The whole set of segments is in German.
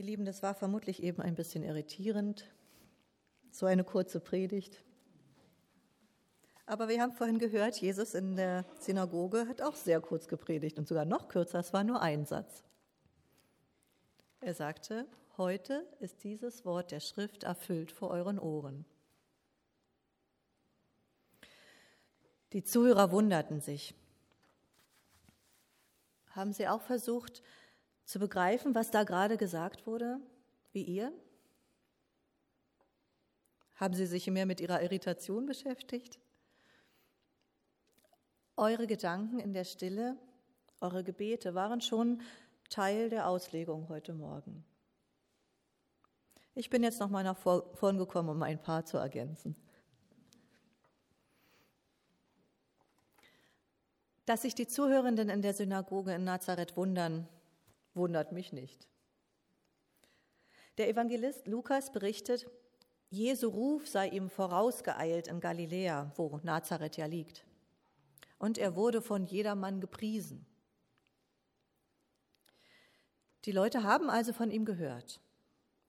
Ihr Lieben, das war vermutlich eben ein bisschen irritierend, so eine kurze Predigt. Aber wir haben vorhin gehört, Jesus in der Synagoge hat auch sehr kurz gepredigt und sogar noch kürzer, es war nur ein Satz. Er sagte, heute ist dieses Wort der Schrift erfüllt vor euren Ohren. Die Zuhörer wunderten sich. Haben sie auch versucht zu begreifen, was da gerade gesagt wurde, wie ihr? Haben sie sich mehr mit ihrer Irritation beschäftigt? Eure Gedanken in der Stille, eure Gebete waren schon Teil der Auslegung heute Morgen. Ich bin jetzt noch mal nach vorn gekommen, um ein paar zu ergänzen. Dass sich die Zuhörenden in der Synagoge in Nazareth wundern, wundert mich nicht. Der Evangelist Lukas berichtet, Jesu Ruf sei ihm vorausgeeilt in Galiläa, wo Nazareth ja liegt. Und er wurde von jedermann gepriesen. Die Leute haben also von ihm gehört.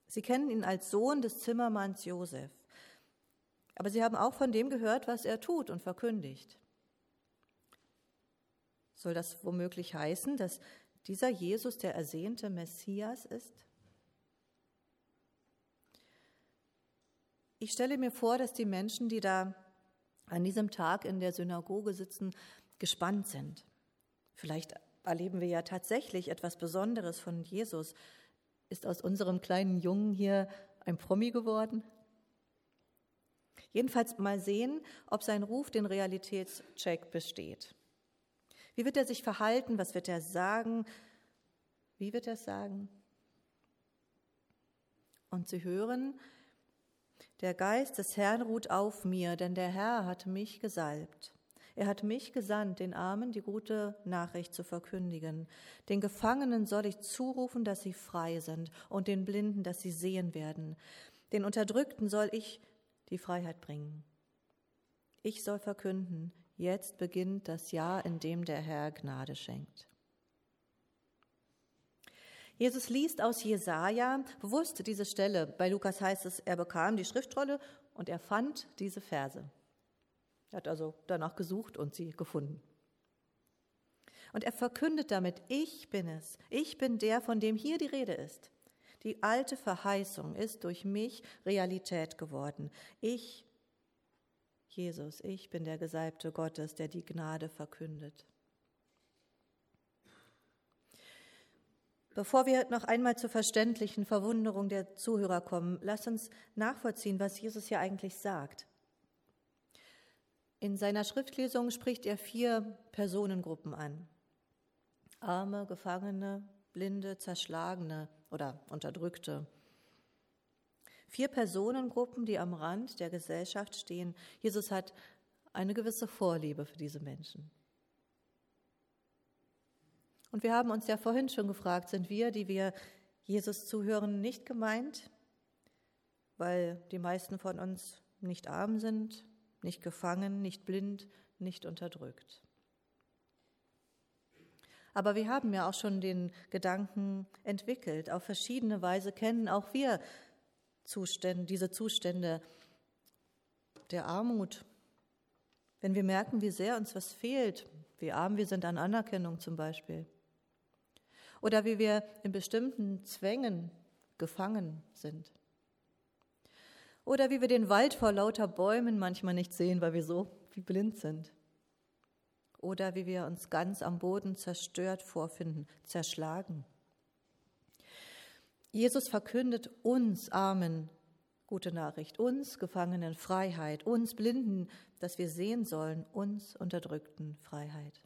Sie kennen ihn als Sohn des Zimmermanns Josef. Aber sie haben auch von dem gehört, was er tut und verkündigt. Soll das womöglich heißen, dass dieser Jesus der ersehnte Messias ist? Ich stelle mir vor, dass die Menschen, die da an diesem Tag in der Synagoge sitzen, gespannt sind. Vielleicht erleben wir ja tatsächlich etwas Besonderes von Jesus. Ist aus unserem kleinen Jungen hier ein Promi geworden? Jedenfalls mal sehen, ob sein Ruf den Realitätscheck besteht. Wie wird er sich verhalten? Was wird er sagen? Wie wird er es sagen? Und sie hören, der Geist des Herrn ruht auf mir, denn der Herr hat mich gesalbt. Er hat mich gesandt, den Armen die gute Nachricht zu verkündigen. Den Gefangenen soll ich zurufen, dass sie frei sind, und den Blinden, dass sie sehen werden. Den Unterdrückten soll ich die Freiheit bringen. Ich soll verkünden, Jetzt beginnt das Jahr, in dem der Herr Gnade schenkt. Jesus liest aus Jesaja bewusst diese Stelle. Bei Lukas heißt es, er bekam die Schriftrolle und er fand diese Verse. Er hat also danach gesucht und sie gefunden. Und er verkündet damit, ich bin es, ich bin der, von dem hier die Rede ist. Die alte Verheißung ist durch mich Realität geworden. Ich Jesus, ich bin der Gesalbte Gottes, der die Gnade verkündet. Bevor wir noch einmal zur verständlichen Verwunderung der Zuhörer kommen, lass uns nachvollziehen, was Jesus hier eigentlich sagt. In seiner Schriftlesung spricht er vier Personengruppen an. Arme, Gefangene, Blinde, Zerschlagene oder Unterdrückte. Vier Personengruppen, die am Rand der Gesellschaft stehen. Jesus hat eine gewisse Vorliebe für diese Menschen. Und wir haben uns ja vorhin schon gefragt, sind wir, die wir Jesus zuhören, nicht gemeint, weil die meisten von uns nicht arm sind, nicht gefangen, nicht blind, nicht unterdrückt. Aber wir haben ja auch schon den Gedanken entwickelt. Auf verschiedene Weise kennen auch wir Zustände, diese Zustände der Armut. Wenn wir merken, wie sehr uns was fehlt, wie arm wir sind an Anerkennung zum Beispiel. Oder wie wir in bestimmten Zwängen gefangen sind. Oder wie wir den Wald vor lauter Bäumen manchmal nicht sehen, weil wir so wie blind sind. Oder wie wir uns ganz am Boden zerstört vorfinden, zerschlagen. Jesus verkündet uns Armen gute Nachricht, uns Gefangenen Freiheit, uns Blinden, dass wir sehen sollen, uns Unterdrückten Freiheit.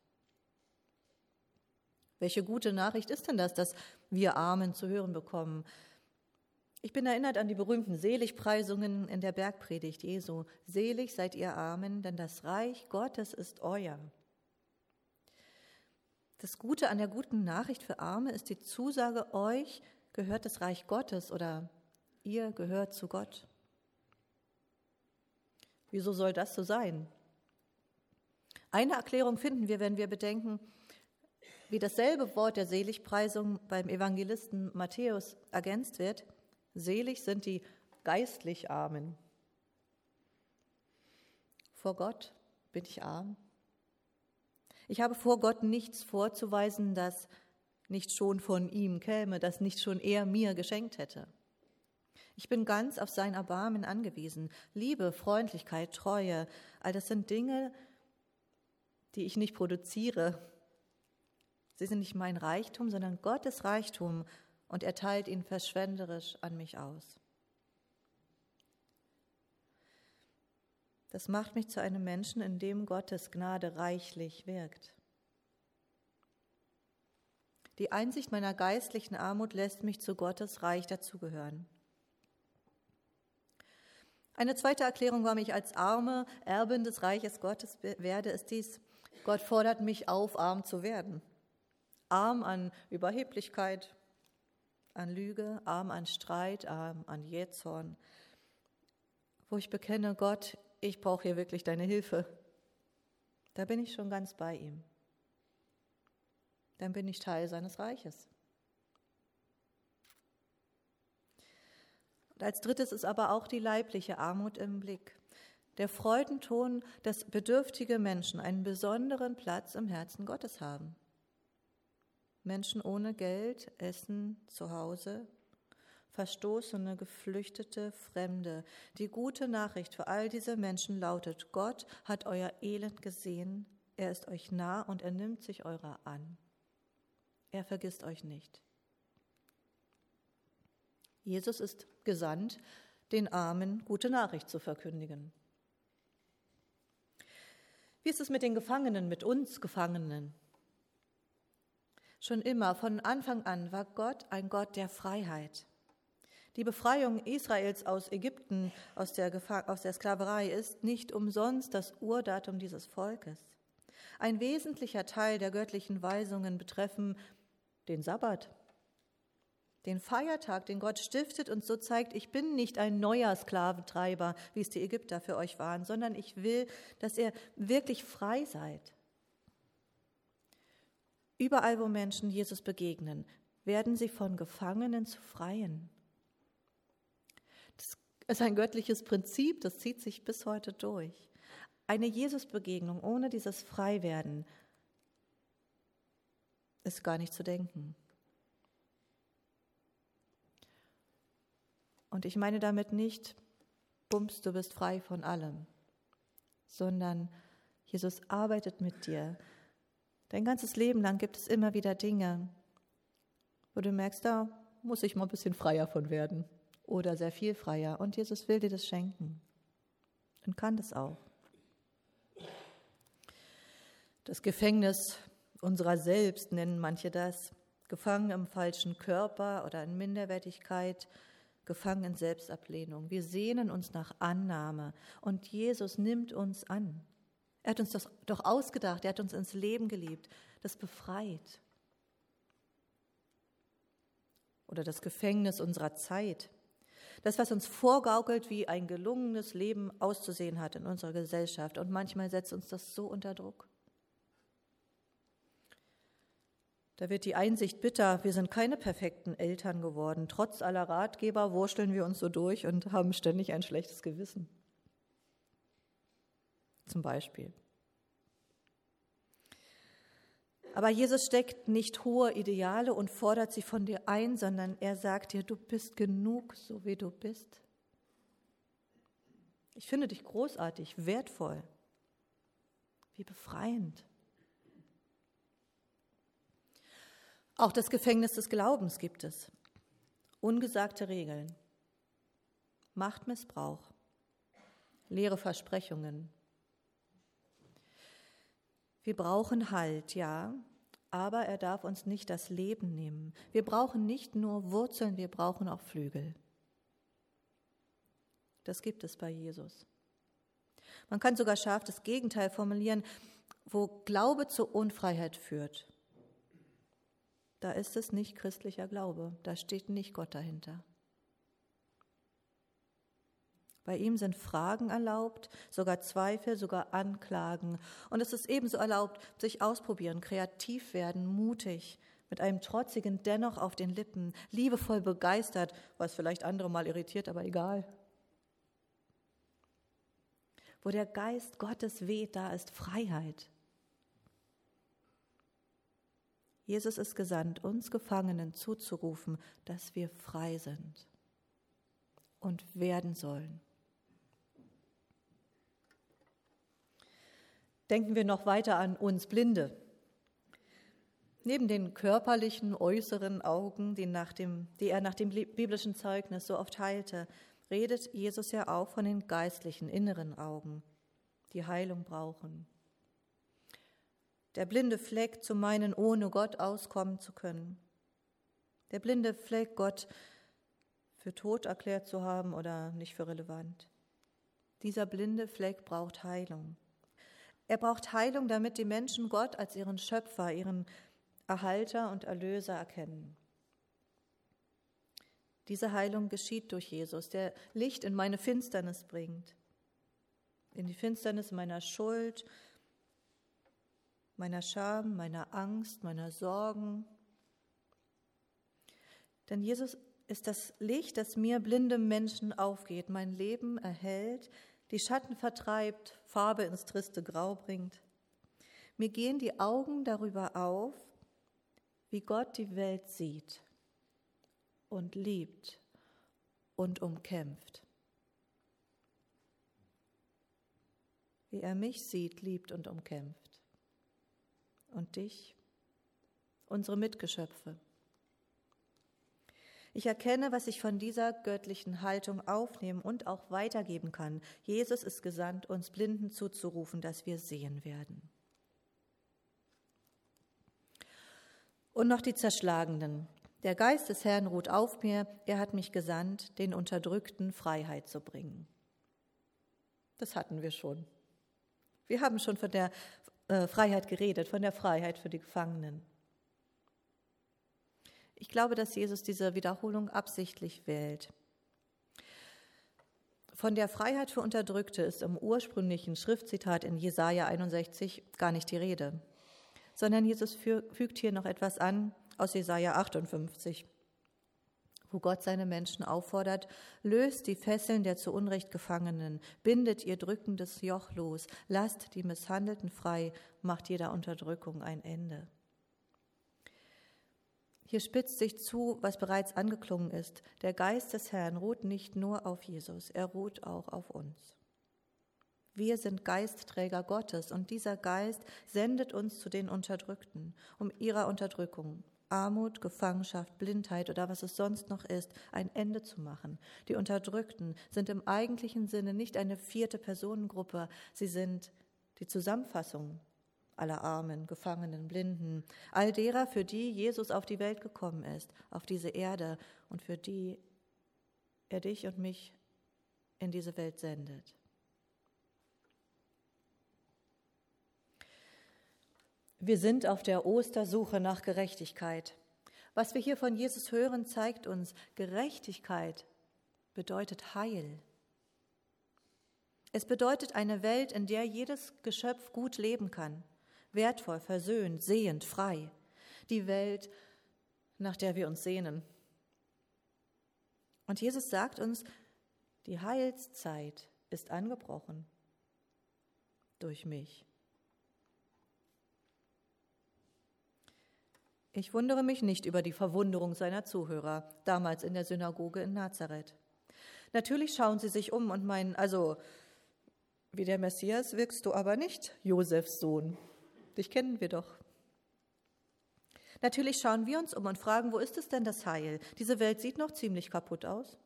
Welche gute Nachricht ist denn das, dass wir Armen zu hören bekommen? Ich bin erinnert an die berühmten Seligpreisungen in der Bergpredigt Jesu. Selig seid ihr Armen, denn das Reich Gottes ist euer. Das Gute an der guten Nachricht für Arme ist die Zusage, euch gehört das Reich Gottes oder ihr gehört zu Gott. Wieso soll das so sein? Eine Erklärung finden wir, wenn wir bedenken, wie dasselbe Wort der Seligpreisung beim Evangelisten Matthäus ergänzt wird, selig sind die geistlich Armen. Vor Gott bin ich arm. Ich habe vor Gott nichts vorzuweisen, das nicht schon von ihm käme, das nicht schon er mir geschenkt hätte. Ich bin ganz auf sein Erbarmen angewiesen. Liebe, Freundlichkeit, Treue, all das sind Dinge, die ich nicht produziere. Sie sind nicht mein Reichtum, sondern Gottes Reichtum und er teilt ihn verschwenderisch an mich aus. Das macht mich zu einem Menschen, in dem Gottes Gnade reichlich wirkt. Die Einsicht meiner geistlichen Armut lässt mich zu Gottes Reich dazugehören. Eine zweite Erklärung, warum ich als arme Erbin des Reiches Gottes werde, ist dies. Gott fordert mich auf, arm zu werden. Arm an Überheblichkeit, an Lüge, arm an Streit, arm an Jähzorn, wo ich bekenne, Gott, ich brauche hier wirklich deine Hilfe. Da bin ich schon ganz bei ihm. Dann bin ich Teil seines Reiches. Und als drittes ist aber auch die leibliche Armut im Blick. Der Freudenton, dass bedürftige Menschen einen besonderen Platz im Herzen Gottes haben. Menschen ohne Geld, Essen, zu Hause, Verstoßene, Geflüchtete, Fremde. Die gute Nachricht für all diese Menschen lautet, Gott hat euer Elend gesehen, er ist euch nah und er nimmt sich eurer an. Er vergisst euch nicht. Jesus ist gesandt, den Armen gute Nachricht zu verkündigen. Wie ist es mit den Gefangenen, mit uns Gefangenen? Schon immer, von Anfang an, war Gott ein Gott der Freiheit. Die Befreiung Israels aus Ägypten, aus der, aus der Sklaverei, ist nicht umsonst das Urdatum dieses Volkes. Ein wesentlicher Teil der göttlichen Weisungen betreffen den Sabbat, den Feiertag, den Gott stiftet und so zeigt, ich bin nicht ein neuer Sklaventreiber, wie es die Ägypter für euch waren, sondern ich will, dass ihr wirklich frei seid. Überall, wo Menschen Jesus begegnen, werden sie von Gefangenen zu Freien. Das ist ein göttliches Prinzip, das zieht sich bis heute durch. Eine Jesus-Begegnung ohne dieses Freiwerden ist gar nicht zu denken. Und ich meine damit nicht, bums, du bist frei von allem, sondern Jesus arbeitet mit dir. Dein ganzes Leben lang gibt es immer wieder Dinge, wo du merkst, da muss ich mal ein bisschen freier von werden oder sehr viel freier. Und Jesus will dir das schenken und kann das auch. Das Gefängnis unserer selbst nennen manche das, gefangen im falschen Körper oder in Minderwertigkeit, gefangen in Selbstablehnung. Wir sehnen uns nach Annahme und Jesus nimmt uns an. Er hat uns das doch ausgedacht, er hat uns ins Leben geliebt, das befreit. Oder das Gefängnis unserer Zeit. Das, was uns vorgaukelt, wie ein gelungenes Leben auszusehen hat in unserer Gesellschaft. Und manchmal setzt uns das so unter Druck. Da wird die Einsicht bitter, wir sind keine perfekten Eltern geworden. Trotz aller Ratgeber wurschteln wir uns so durch und haben ständig ein schlechtes Gewissen. Zum Beispiel. Aber Jesus steckt nicht hohe Ideale und fordert sie von dir ein, sondern er sagt dir, du bist genug, so wie du bist. Ich finde dich großartig, wertvoll, wie befreiend. Auch das Gefängnis des Glaubens gibt es. Ungesagte Regeln, Machtmissbrauch, leere Versprechungen. Wir brauchen Halt, ja, aber er darf uns nicht das Leben nehmen. Wir brauchen nicht nur Wurzeln, wir brauchen auch Flügel. Das gibt es bei Jesus. Man kann sogar scharf das Gegenteil formulieren, wo Glaube zur Unfreiheit führt da ist es nicht christlicher Glaube, da steht nicht Gott dahinter. Bei ihm sind Fragen erlaubt, sogar Zweifel, sogar Anklagen. Und es ist ebenso erlaubt, sich ausprobieren, kreativ werden, mutig, mit einem trotzigen Dennoch auf den Lippen, liebevoll begeistert, was vielleicht andere mal irritiert, aber egal. Wo der Geist Gottes weht, da ist Freiheit. Jesus ist gesandt, uns Gefangenen zuzurufen, dass wir frei sind und werden sollen. Denken wir noch weiter an uns Blinde. Neben den körperlichen, äußeren Augen, die, nach dem, die er nach dem biblischen Zeugnis so oft teilte, redet Jesus ja auch von den geistlichen, inneren Augen, die Heilung brauchen. Der blinde Fleck zu meinen, ohne Gott auskommen zu können. Der blinde Fleck, Gott für tot erklärt zu haben oder nicht für relevant. Dieser blinde Fleck braucht Heilung. Er braucht Heilung, damit die Menschen Gott als ihren Schöpfer, ihren Erhalter und Erlöser erkennen. Diese Heilung geschieht durch Jesus, der Licht in meine Finsternis bringt, in die Finsternis meiner Schuld, meiner Scham, meiner Angst, meiner Sorgen. Denn Jesus ist das Licht, das mir blindem Menschen aufgeht, mein Leben erhält, die Schatten vertreibt, Farbe ins triste Grau bringt. Mir gehen die Augen darüber auf, wie Gott die Welt sieht und liebt und umkämpft. Wie er mich sieht, liebt und umkämpft. Und dich, unsere Mitgeschöpfe. Ich erkenne, was ich von dieser göttlichen Haltung aufnehmen und auch weitergeben kann. Jesus ist gesandt, uns Blinden zuzurufen, dass wir sehen werden. Und noch die Zerschlagenen. Der Geist des Herrn ruht auf mir, er hat mich gesandt, den Unterdrückten Freiheit zu bringen. Das hatten wir schon. Wir haben schon von der äh, Freiheit geredet, von der Freiheit für die Gefangenen. Ich glaube, dass Jesus diese Wiederholung absichtlich wählt. Von der Freiheit für Unterdrückte ist im ursprünglichen Schriftzitat in Jesaja 61 gar nicht die Rede, sondern Jesus fügt hier noch etwas an aus Jesaja 58, wo Gott seine Menschen auffordert: Löst die Fesseln der zu Unrecht Gefangenen, bindet ihr drückendes Joch los, lasst die Misshandelten frei, macht jeder Unterdrückung ein Ende. Hier spitzt sich zu, was bereits angeklungen ist. Der Geist des Herrn ruht nicht nur auf Jesus, er ruht auch auf uns. Wir sind Geistträger Gottes und dieser Geist sendet uns zu den Unterdrückten, um ihrer Unterdrückung, Armut, Gefangenschaft, Blindheit oder was es sonst noch ist, ein Ende zu machen. Die Unterdrückten sind im eigentlichen Sinne nicht eine vierte Personengruppe, sie sind die Zusammenfassung aller Armen, Gefangenen, Blinden, all derer, für die Jesus auf die Welt gekommen ist, auf diese Erde und für die er dich und mich in diese Welt sendet. Wir sind auf der Ostersuche nach Gerechtigkeit. Was wir hier von Jesus hören, zeigt uns, Gerechtigkeit bedeutet Heil. Es bedeutet eine Welt, in der jedes Geschöpf gut leben kann wertvoll, versöhnt, sehend, frei. Die Welt, nach der wir uns sehnen. Und Jesus sagt uns, die Heilszeit ist angebrochen durch mich. Ich wundere mich nicht über die Verwunderung seiner Zuhörer damals in der Synagoge in Nazareth. Natürlich schauen sie sich um und meinen, also wie der Messias wirkst du aber nicht, Josefs Sohn. Dich kennen wir doch. Natürlich schauen wir uns um und fragen, wo ist es denn das Heil? Diese Welt sieht noch ziemlich kaputt aus.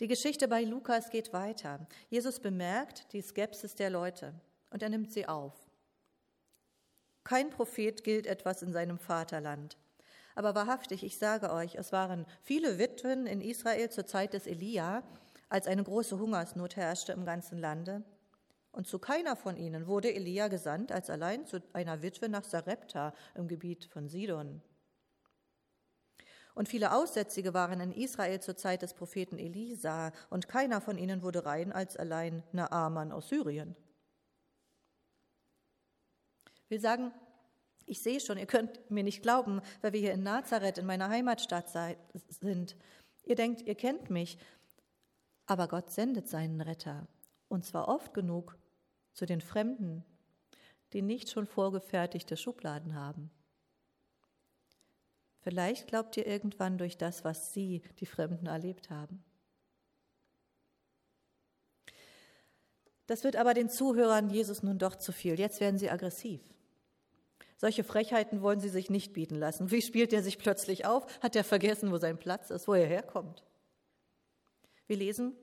Die Geschichte bei Lukas geht weiter. Jesus bemerkt die Skepsis der Leute und er nimmt sie auf. Kein Prophet gilt etwas in seinem Vaterland. Aber wahrhaftig, ich sage euch, es waren viele Witwen in Israel zur Zeit des Elia, als eine große Hungersnot herrschte im ganzen Lande. Und zu keiner von ihnen wurde Elia gesandt, als allein zu einer Witwe nach Sarepta im Gebiet von Sidon. Und viele Aussätzige waren in Israel zur Zeit des Propheten Elisa, und keiner von ihnen wurde rein als allein Naaman aus Syrien. Wir sagen, ich sehe schon, ihr könnt mir nicht glauben, weil wir hier in Nazareth, in meiner Heimatstadt sind. Ihr denkt, ihr kennt mich, aber Gott sendet seinen Retter, und zwar oft genug zu den Fremden, die nicht schon vorgefertigte Schubladen haben. Vielleicht glaubt ihr irgendwann durch das, was sie, die Fremden, erlebt haben. Das wird aber den Zuhörern Jesus nun doch zu viel. Jetzt werden sie aggressiv. Solche Frechheiten wollen sie sich nicht bieten lassen. Wie spielt er sich plötzlich auf? Hat er vergessen, wo sein Platz ist, wo er herkommt? Wir lesen,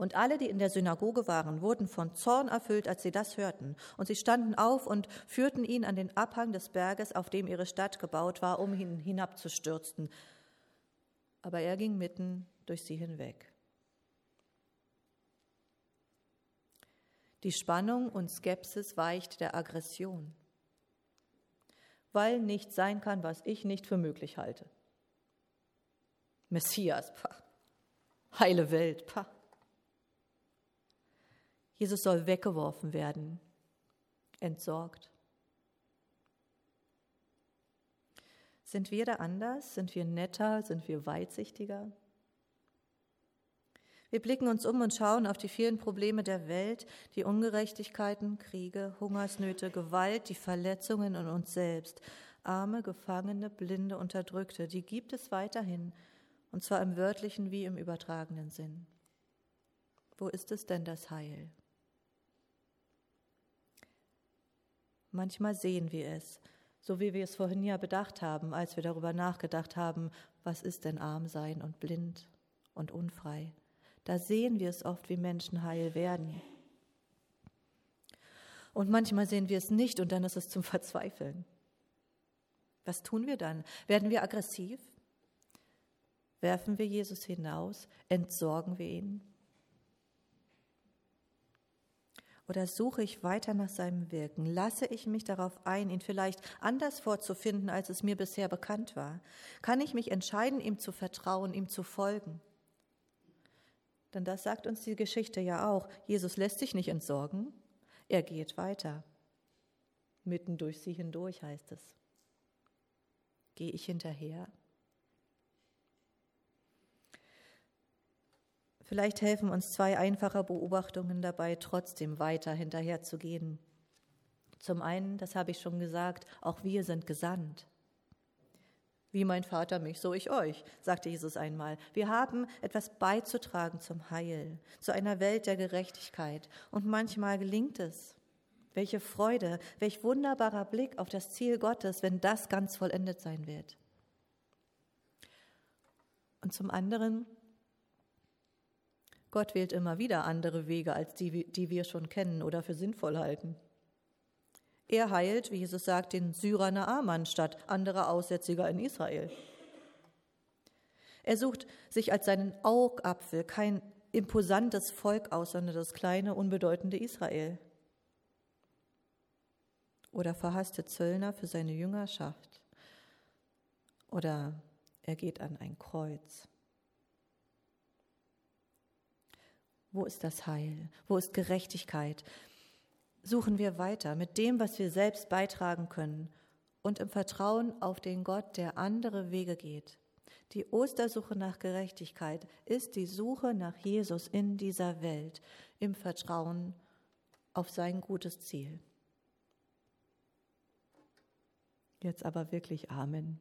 und alle, die in der Synagoge waren, wurden von Zorn erfüllt, als sie das hörten. Und sie standen auf und führten ihn an den Abhang des Berges, auf dem ihre Stadt gebaut war, um ihn hinabzustürzen. Aber er ging mitten durch sie hinweg. Die Spannung und Skepsis weicht der Aggression weil nicht sein kann, was ich nicht für möglich halte. Messias, pah. heile Welt, pah. Jesus soll weggeworfen werden, entsorgt. Sind wir da anders? Sind wir netter? Sind wir weitsichtiger? Wir blicken uns um und schauen auf die vielen Probleme der Welt, die Ungerechtigkeiten, Kriege, Hungersnöte, Gewalt, die Verletzungen in uns selbst. Arme, Gefangene, Blinde, Unterdrückte, die gibt es weiterhin, und zwar im wörtlichen wie im übertragenen Sinn. Wo ist es denn das Heil? Manchmal sehen wir es, so wie wir es vorhin ja bedacht haben, als wir darüber nachgedacht haben, was ist denn arm sein und blind und unfrei. Da sehen wir es oft, wie Menschen heil werden. Und manchmal sehen wir es nicht und dann ist es zum Verzweifeln. Was tun wir dann? Werden wir aggressiv? Werfen wir Jesus hinaus? Entsorgen wir ihn? Oder suche ich weiter nach seinem Wirken? Lasse ich mich darauf ein, ihn vielleicht anders vorzufinden, als es mir bisher bekannt war? Kann ich mich entscheiden, ihm zu vertrauen, ihm zu folgen? Denn das sagt uns die Geschichte ja auch. Jesus lässt sich nicht entsorgen, er geht weiter. Mitten durch sie hindurch heißt es. Gehe ich hinterher? Vielleicht helfen uns zwei einfache Beobachtungen dabei, trotzdem weiter hinterher zu gehen. Zum einen, das habe ich schon gesagt, auch wir sind gesandt. Wie mein Vater mich, so ich euch, sagte Jesus einmal. Wir haben etwas beizutragen zum Heil, zu einer Welt der Gerechtigkeit. Und manchmal gelingt es. Welche Freude, welch wunderbarer Blick auf das Ziel Gottes, wenn das ganz vollendet sein wird. Und zum anderen, Gott wählt immer wieder andere Wege als die, die wir schon kennen oder für sinnvoll halten. Er heilt, wie Jesus sagt, den Syrer Naaman statt anderer Aussätziger in Israel. Er sucht sich als seinen Augapfel kein imposantes Volk aus, sondern das kleine, unbedeutende Israel. Oder verhasste Zöllner für seine Jüngerschaft. Oder er geht an ein Kreuz. Wo ist das Heil? Wo ist Gerechtigkeit? Suchen wir weiter mit dem, was wir selbst beitragen können und im Vertrauen auf den Gott, der andere Wege geht. Die Ostersuche nach Gerechtigkeit ist die Suche nach Jesus in dieser Welt im Vertrauen auf sein gutes Ziel. Jetzt aber wirklich Amen.